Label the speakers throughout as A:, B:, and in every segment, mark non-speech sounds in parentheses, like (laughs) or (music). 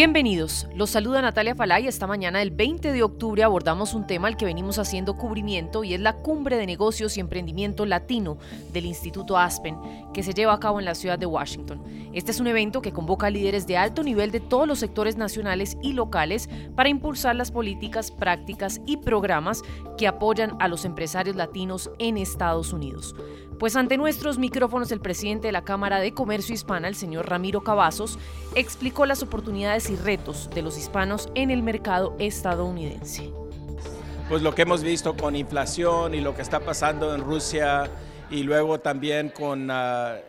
A: Bienvenidos, los saluda Natalia Falay. Esta mañana del 20 de octubre abordamos un tema al que venimos haciendo cubrimiento y es la Cumbre de Negocios y Emprendimiento Latino del Instituto Aspen, que se lleva a cabo en la ciudad de Washington. Este es un evento que convoca a líderes de alto nivel de todos los sectores nacionales y locales para impulsar las políticas, prácticas y programas que apoyan a los empresarios latinos en Estados Unidos. Pues ante nuestros micrófonos el presidente de la Cámara de Comercio Hispana, el señor Ramiro Cavazos, explicó las oportunidades y retos de los hispanos en el mercado estadounidense.
B: Pues lo que hemos visto con inflación y lo que está pasando en Rusia y luego también con uh,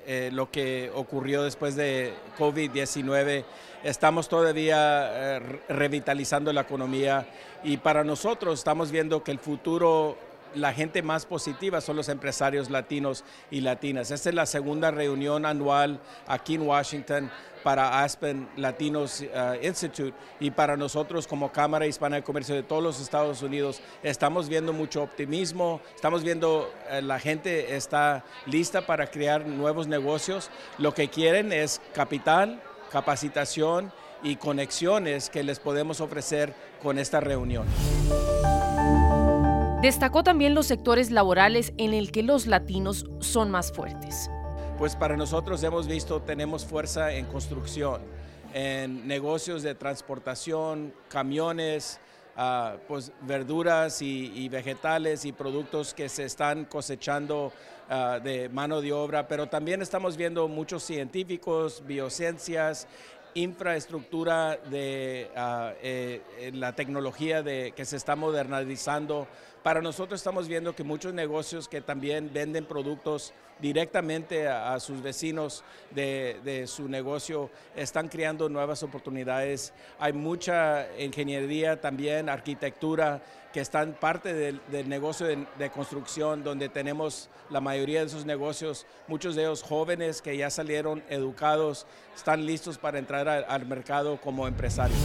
B: eh, lo que ocurrió después de COVID-19, estamos todavía eh, revitalizando la economía y para nosotros estamos viendo que el futuro la gente más positiva son los empresarios latinos y latinas. Esta es la segunda reunión anual aquí en Washington para Aspen Latinos uh, Institute y para nosotros como Cámara Hispana de Comercio de todos los Estados Unidos estamos viendo mucho optimismo, estamos viendo uh, la gente está lista para crear nuevos negocios. Lo que quieren es capital, capacitación y conexiones que les podemos ofrecer con esta reunión.
A: Destacó también los sectores laborales en el que los latinos son más fuertes.
B: Pues para nosotros hemos visto, tenemos fuerza en construcción, en negocios de transportación, camiones, uh, pues verduras y, vegetales y productos que se están cosechando uh, de mano de obra, pero también estamos viendo muchos científicos, biociencias infraestructura de uh, eh, la tecnología de, que se está modernizando. Para nosotros estamos viendo que muchos negocios que también venden productos directamente a, sus vecinos de, su negocio están creando nuevas oportunidades. Hay mucha ingeniería también, arquitectura, que están parte del, negocio de, construcción, donde tenemos la mayoría de esos negocios, muchos de ellos jóvenes que ya salieron educados, están listos para entrar al mercado como empresarios.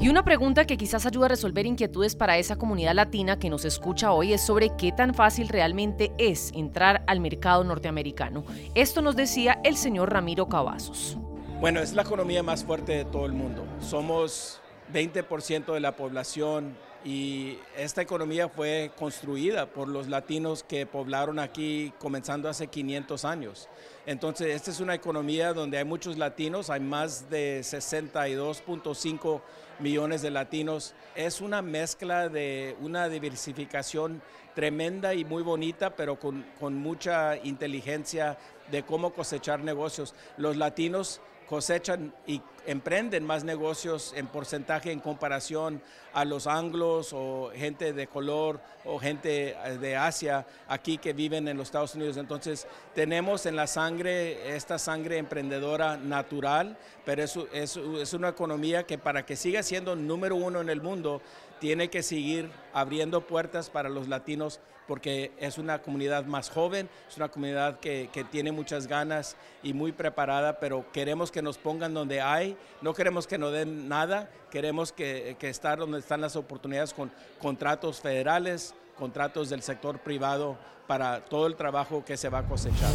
A: Y una pregunta que quizás ayuda a resolver inquietudes para esa comunidad latina que nos escucha hoy es sobre qué tan fácil realmente es entrar al mercado norteamericano. Esto nos decía el señor Ramiro Cavazos.
B: Bueno, es la economía más fuerte de todo el mundo. Somos 20% de la población y esta economía fue construida por los latinos que poblaron aquí comenzando hace 500 años. Entonces, esta es una economía donde hay muchos latinos, hay más de 62.5 millones de latinos. Es una mezcla de una diversificación tremenda y muy bonita, pero con, mucha inteligencia de cómo cosechar negocios. Los latinos cosechan y emprenden más negocios en porcentaje en comparación a los anglos o gente de color o gente eh, de Asia aquí que viven en los Estados Unidos. Entonces tenemos en la sangre esta sangre emprendedora natural, pero es, es, una economía que para que siga siendo número uno en el mundo tiene que seguir abriendo puertas para los latinos porque es una comunidad más joven, es una comunidad que, tiene muchas ganas y muy preparada, pero queremos que nos pongan donde hay, no queremos que nos den nada, queremos que, que estar donde están las oportunidades con contratos federales, contratos del sector privado para todo el trabajo que se va a cosechar.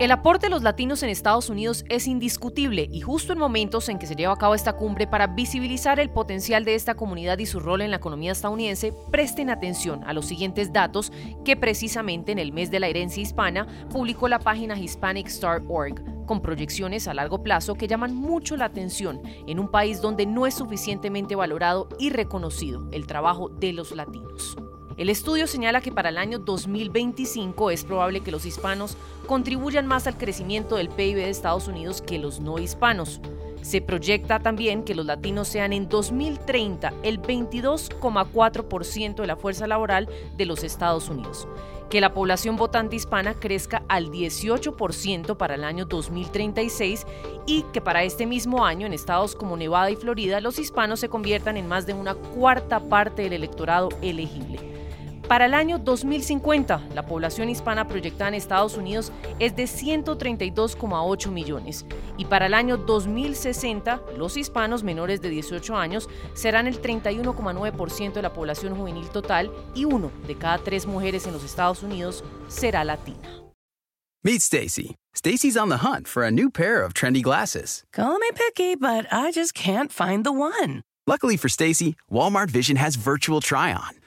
A: El aporte de los latinos en Estados Unidos es indiscutible y justo en momentos en que se lleva a cabo esta cumbre para visibilizar el potencial de esta comunidad y su rol en la economía estadounidense, presten atención a los siguientes datos que precisamente en el mes de la herencia hispana publicó la página HispanicStar.org con proyecciones a largo plazo que llaman mucho la atención en un país donde no es suficientemente valorado y reconocido el trabajo de los latinos. El estudio señala que para el año 2025 es probable que los hispanos contribuyan más al crecimiento del PIB de Estados Unidos que los no hispanos. Se proyecta también que los latinos sean en 2030 el 22,4% de la fuerza laboral de los Estados Unidos, que la población votante hispana crezca al 18% para el año 2036 y que para este mismo año en estados como Nevada y Florida los hispanos se conviertan en más de una cuarta parte del electorado elegible. Para el año 2050, la población hispana proyectada en Estados Unidos es de 132,8 millones y para el año 2060, los hispanos menores de 18 años serán el 31,9% de la población juvenil total y uno de cada tres mujeres en los Estados Unidos será latina.
C: Meet Stacy. Stacy's on the hunt for a new pair of trendy glasses.
D: Call me picky, but I just can't find the one.
C: Luckily for Stacy, Walmart Vision has virtual try on.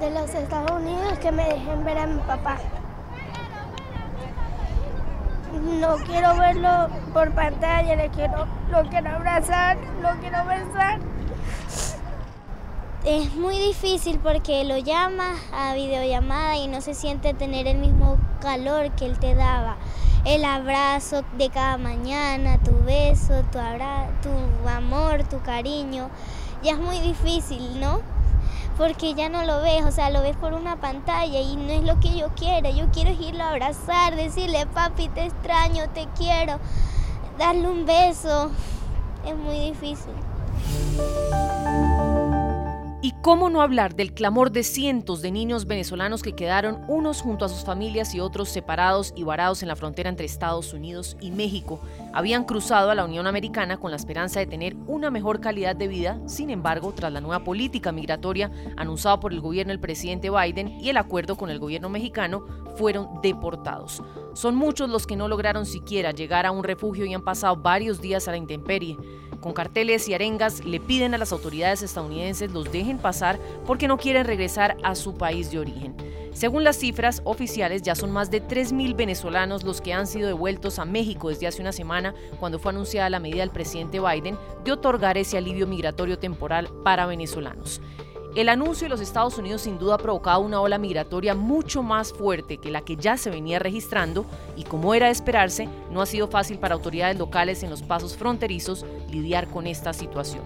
E: de los Estados Unidos que me dejen ver a mi papá. No quiero verlo por pantalla, le quiero, lo quiero abrazar, lo quiero besar.
F: Es muy difícil porque lo llamas a videollamada y no se siente tener el mismo calor que él te daba. El abrazo de cada mañana, tu beso, tu, abra tu amor, tu cariño. Ya es muy difícil, ¿no? Porque ya no lo ves, o sea, lo ves por una pantalla y no es lo que yo quiero. Yo quiero irlo a abrazar, decirle, papi, te extraño, te quiero, darle un beso. Es muy difícil.
A: ¿Y cómo no hablar del clamor de cientos de niños venezolanos que quedaron unos junto a sus familias y otros separados y varados en la frontera entre Estados Unidos y México? Habían cruzado a la Unión Americana con la esperanza de tener una mejor calidad de vida, sin embargo, tras la nueva política migratoria anunciada por el gobierno del presidente Biden y el acuerdo con el gobierno mexicano, fueron deportados. Son muchos los que no lograron siquiera llegar a un refugio y han pasado varios días a la intemperie. Con carteles y arengas le piden a las autoridades estadounidenses los dejen pasar porque no quieren regresar a su país de origen. Según las cifras oficiales, ya son más de 3.000 venezolanos los que han sido devueltos a México desde hace una semana cuando fue anunciada la medida del presidente Biden de otorgar ese alivio migratorio temporal para venezolanos. El anuncio de los Estados Unidos sin duda ha provocado una ola migratoria mucho más fuerte que la que ya se venía registrando y como era de esperarse, no ha sido fácil para autoridades locales en los pasos fronterizos lidiar con esta situación.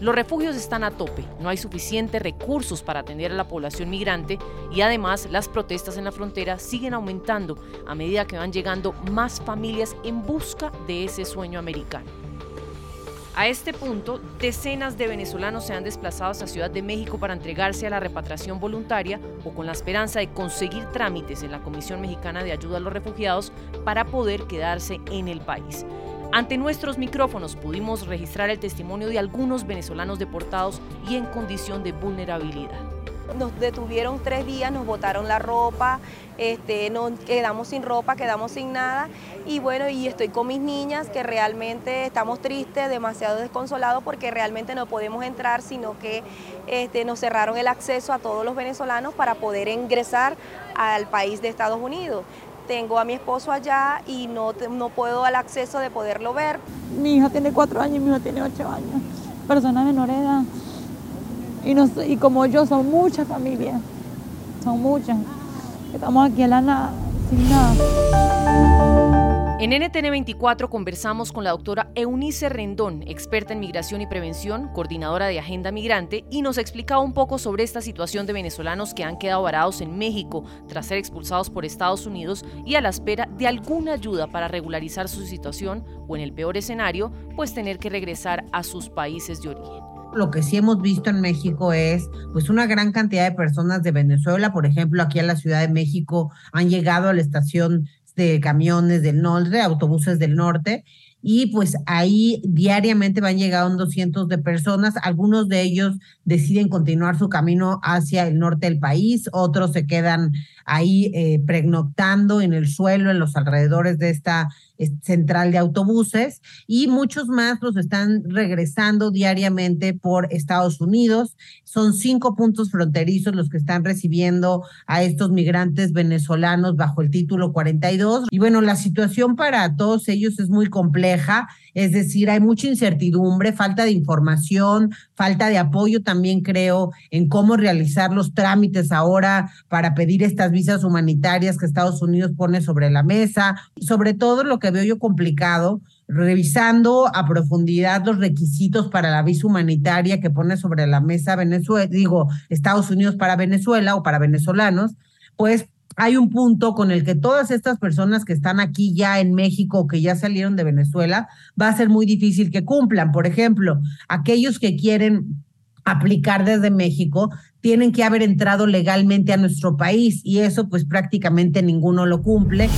A: Los refugios están a tope, no hay suficientes recursos para atender a la población migrante y además las protestas en la frontera siguen aumentando a medida que van llegando más familias en busca de ese sueño americano. A este punto, decenas de venezolanos se han desplazado hacia Ciudad de México para entregarse a la repatriación voluntaria o con la esperanza de conseguir trámites en la Comisión Mexicana de Ayuda a los Refugiados para poder quedarse en el país. Ante nuestros micrófonos pudimos registrar el testimonio de algunos venezolanos deportados y en condición de vulnerabilidad.
G: Nos detuvieron tres días, nos botaron la ropa, este, nos quedamos sin ropa, quedamos sin nada. Y bueno, y estoy con mis niñas que realmente estamos tristes, demasiado desconsolados porque realmente no podemos entrar, sino que este, nos cerraron el acceso a todos los venezolanos para poder ingresar al país de Estados Unidos. Tengo a mi esposo allá y no, no puedo al acceso de poderlo ver.
H: Mi hija tiene cuatro años y mi hijo tiene ocho años. Personas menores de edad. Y, como yo, son muchas familias, son muchas. Estamos aquí en la nada, sin nada.
A: En NTN 24 conversamos con la doctora Eunice Rendón, experta en migración y prevención, coordinadora de Agenda Migrante, y nos explicaba un poco sobre esta situación de venezolanos que han quedado varados en México tras ser expulsados por Estados Unidos y a la espera de alguna ayuda para regularizar su situación o, en el peor escenario, pues tener que regresar a sus países de origen
I: lo que sí hemos visto en México es pues una gran cantidad de personas de Venezuela, por ejemplo, aquí a la Ciudad de México han llegado a la estación de camiones del norte, autobuses del norte, y pues ahí diariamente van llegando cientos de personas, algunos de ellos deciden continuar su camino hacia el norte del país, otros se quedan ahí eh, pernoctando en el suelo, en los alrededores de esta central de autobuses y muchos más los están regresando diariamente por Estados Unidos. Son cinco puntos fronterizos los que están recibiendo a estos migrantes venezolanos bajo el título 42. Y bueno, la situación para todos ellos es muy compleja, es decir, hay mucha incertidumbre, falta de información, falta de apoyo también creo en cómo realizar los trámites ahora para pedir estas visas humanitarias que Estados Unidos pone sobre la mesa, sobre todo lo que veo yo complicado, revisando a profundidad los requisitos para la visa humanitaria que pone sobre la mesa Venezuela, digo, Estados Unidos para Venezuela o para venezolanos, pues hay un punto con el que todas estas personas que están aquí ya en México que ya salieron de Venezuela, va a ser muy difícil que cumplan. Por ejemplo, aquellos que quieren aplicar desde México tienen que haber entrado legalmente a nuestro país y eso pues prácticamente ninguno lo cumple.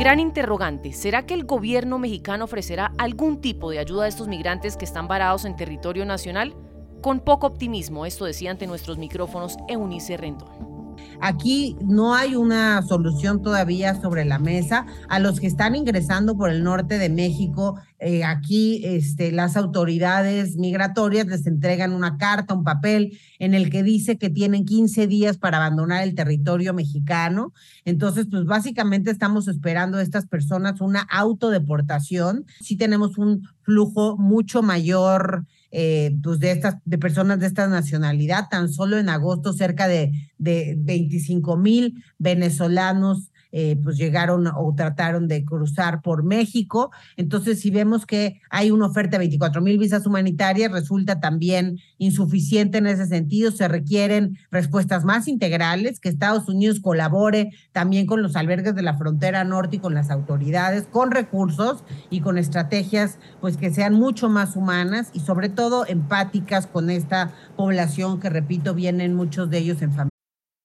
A: Gran interrogante, ¿será que el gobierno mexicano ofrecerá algún tipo de ayuda a estos migrantes que están varados en territorio nacional? Con poco optimismo, esto decía ante nuestros micrófonos Eunice Rendón.
I: Aquí no hay una solución todavía sobre la mesa. A los que están ingresando por el norte de México, eh, aquí este, las autoridades migratorias les entregan una carta, un papel en el que dice que tienen 15 días para abandonar el territorio mexicano. Entonces, pues básicamente estamos esperando a estas personas una autodeportación. Sí tenemos un flujo mucho mayor eh, pues de estas, de personas de esta nacionalidad. Tan solo en agosto cerca de, de 25 mil venezolanos eh, pues llegaron o trataron de cruzar por México. Entonces, si vemos que hay una oferta de 24 mil visas humanitarias, resulta también insuficiente en ese sentido. Se requieren respuestas más integrales, que Estados Unidos colabore también con los albergues de la frontera norte y con las autoridades, con recursos y con estrategias pues que sean mucho más humanas y sobre todo empáticas con esta población que, repito, vienen muchos de ellos en familia.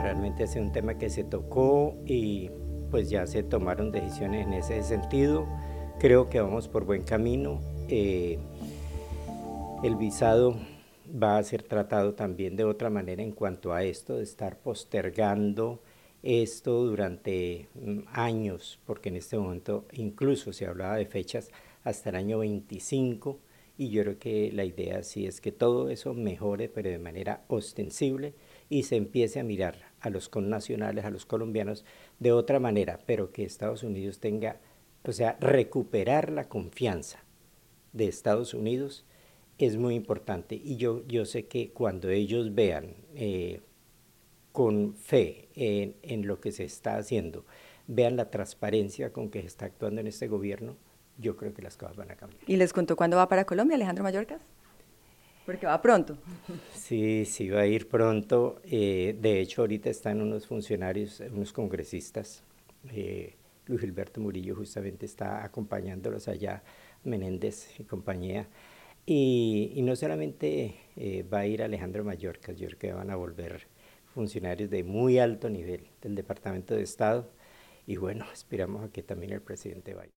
J: Realmente es un tema que se tocó y pues ya se tomaron decisiones en ese sentido. Creo que vamos por buen camino. Eh, el visado va a ser tratado también de otra manera en cuanto a esto, de estar postergando esto durante mm, años, porque en este momento incluso se hablaba de fechas hasta el año 25 y yo creo que la idea sí es que todo eso mejore, pero de manera ostensible y se empiece a mirar a los connacionales, a los colombianos de otra manera, pero que Estados Unidos tenga, o sea, recuperar la confianza de Estados Unidos es muy importante. Y yo, yo sé que cuando ellos vean eh, con fe en, en lo que se está haciendo, vean la transparencia con que se está actuando en este gobierno, yo creo que las cosas van a cambiar.
K: ¿Y les contó cuándo va para Colombia, Alejandro Mallorcas? Porque va pronto. (laughs)
J: Sí, sí, va a ir pronto. Eh, de hecho, ahorita están unos funcionarios, unos congresistas. Eh, Luis Gilberto Murillo justamente está acompañándolos allá, Menéndez y compañía. Y, y no solamente eh, va a ir Alejandro Mallorcas, yo creo que van a volver funcionarios de muy alto nivel del Departamento de Estado. Y bueno, esperamos a que también el presidente vaya.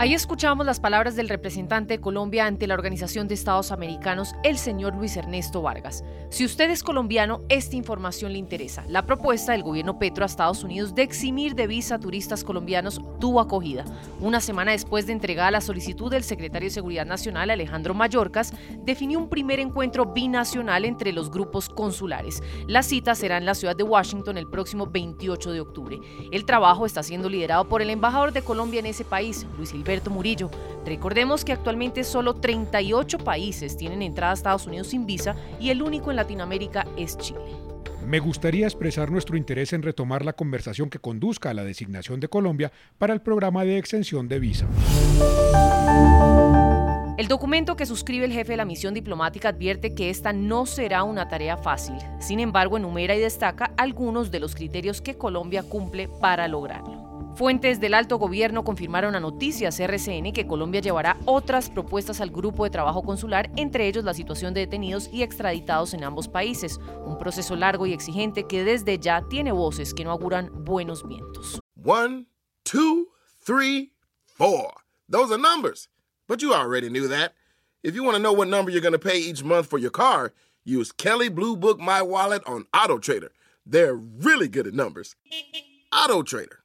A: Ahí escuchamos las palabras del representante de Colombia ante la Organización de Estados Americanos, el señor Luis Ernesto Vargas. Si usted es colombiano, esta información le interesa. La propuesta del gobierno Petro a Estados Unidos de eximir de visa a turistas colombianos tuvo acogida. Una semana después de entregar la solicitud del secretario de Seguridad Nacional, Alejandro Mayorkas, definió un primer encuentro binacional entre los grupos consulares. La cita será en la ciudad de Washington el próximo 28 de octubre. El trabajo está siendo liderado por el embajador de Colombia en ese país, Luis Silvestre Murillo. Recordemos que actualmente solo 38 países tienen entrada a Estados Unidos sin visa y el único en Latinoamérica es Chile.
L: Me gustaría expresar nuestro interés en retomar la conversación que conduzca a la designación de Colombia para el programa de extensión de visa.
A: El documento que suscribe el jefe de la misión diplomática advierte que esta no será una tarea fácil. Sin embargo, enumera y destaca algunos de los criterios que Colombia cumple para lograrlo. Fuentes del alto gobierno confirmaron a Noticias RCN que Colombia llevará otras propuestas al grupo de trabajo consular, entre ellos la situación de detenidos y extraditados en ambos países, un proceso largo y exigente que desde ya tiene voces que no auguran buenos vientos.
M: One, two, three, four. Those are numbers. But you already knew that. If you want to know what number you're going to pay each month for your car, use Kelly Blue Book My Wallet on Auto Trader. They're really good at numbers. Auto Trader.